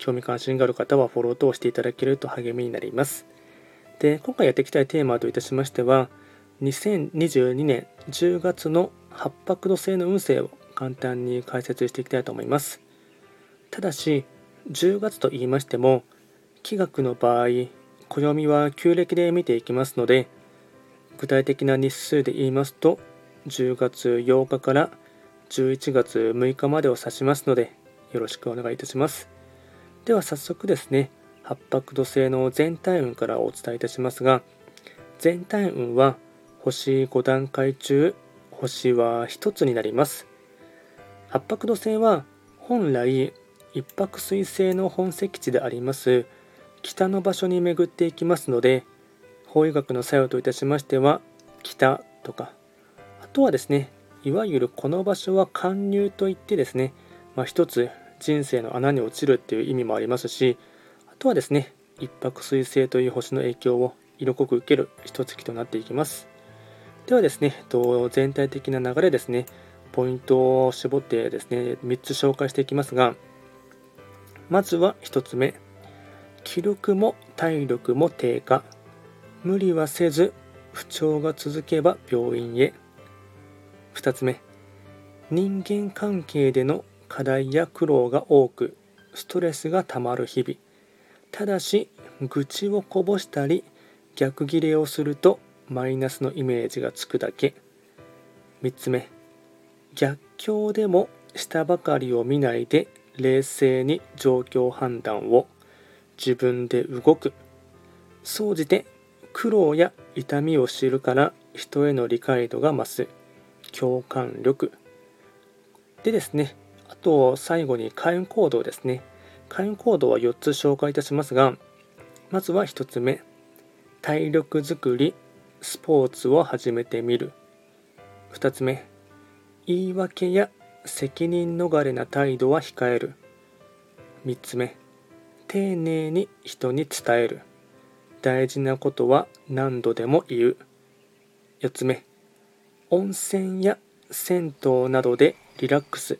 興味関心がある方はフォロー等していただけると励みになります。で、今回やっていきたいテーマといたしましては、2022年10月の八白土星の運勢を簡単に解説していきたいと思います。ただし、10月と言いましても、気学の場合、暦は旧暦で見ていきますので、具体的な日数で言いますと、10月8日から11月6日までを指しますので、よろしくお願いいたします。では早速ですね、八白土星の全体運からお伝えいたしますが、全体運は星5段階中、星は1つになります。八白土星は本来一泊水星の本石地であります北の場所に巡っていきますので法医学の作用といたしましては北とかあとはですねいわゆるこの場所は貫入といってですね、まあ、一つ人生の穴に落ちるっていう意味もありますしあとはですね一泊水星という星の影響を色濃く受ける一月となっていきます。ではですね全体的な流れですねポイントを絞ってですね3つ紹介していきますがまずは1つ目気力も体力も低下。無理はせず不調が続けば病院へ。2つ目人間関係での課題や苦労が多くストレスがたまる日々。ただし愚痴をこぼしたり逆ギレをするとマイナスのイメージがつくだけ。3つ目。逆境でも下ばかりを見ないで冷静に状況判断を自分で動く。総じて苦労や痛みを知るから人への理解度が増す。共感力。でですねあと最後に開運行動ですね。開運行動は4つ紹介いたしますが、まずは1つ目、体力づくり、スポーツを始めてみる。2つ目、言い訳や責任逃れな態度は控える。3つ目、丁寧に人に伝える。大事なことは何度でも言う。4つ目、温泉や銭湯などでリラックス。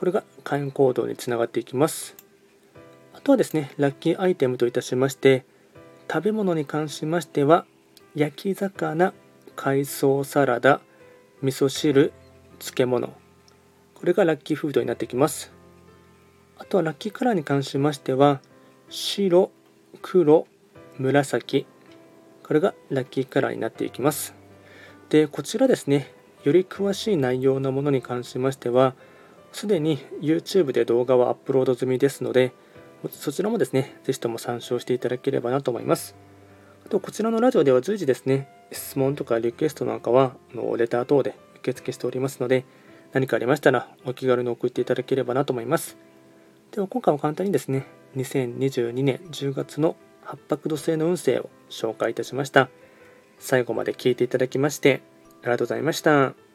これが開運行動につながっていきます。あとはですね、ラッキーアイテムといたしまして、食べ物に関しましては、焼き魚、海藻サラダ、味噌汁、漬物。これがラッキーフードになってきます。あとはラッキーカラーに関しましては、白、黒、紫。これがラッキーカラーになっていきます。で、こちらですね、より詳しい内容のものに関しましては、すでに YouTube で動画はアップロード済みですので、そちらもですね、ぜひとも参照していただければなと思います。あと、こちらのラジオでは随時ですね、質問とかリクエストなんかは、のレター等で受付しておりますので、何かありましたらお気軽に送っていただければなと思います。では、今回は簡単にですね、2022年10月の八白土星の運勢を紹介いたしました。最後まで聞いていただきまして、ありがとうございました。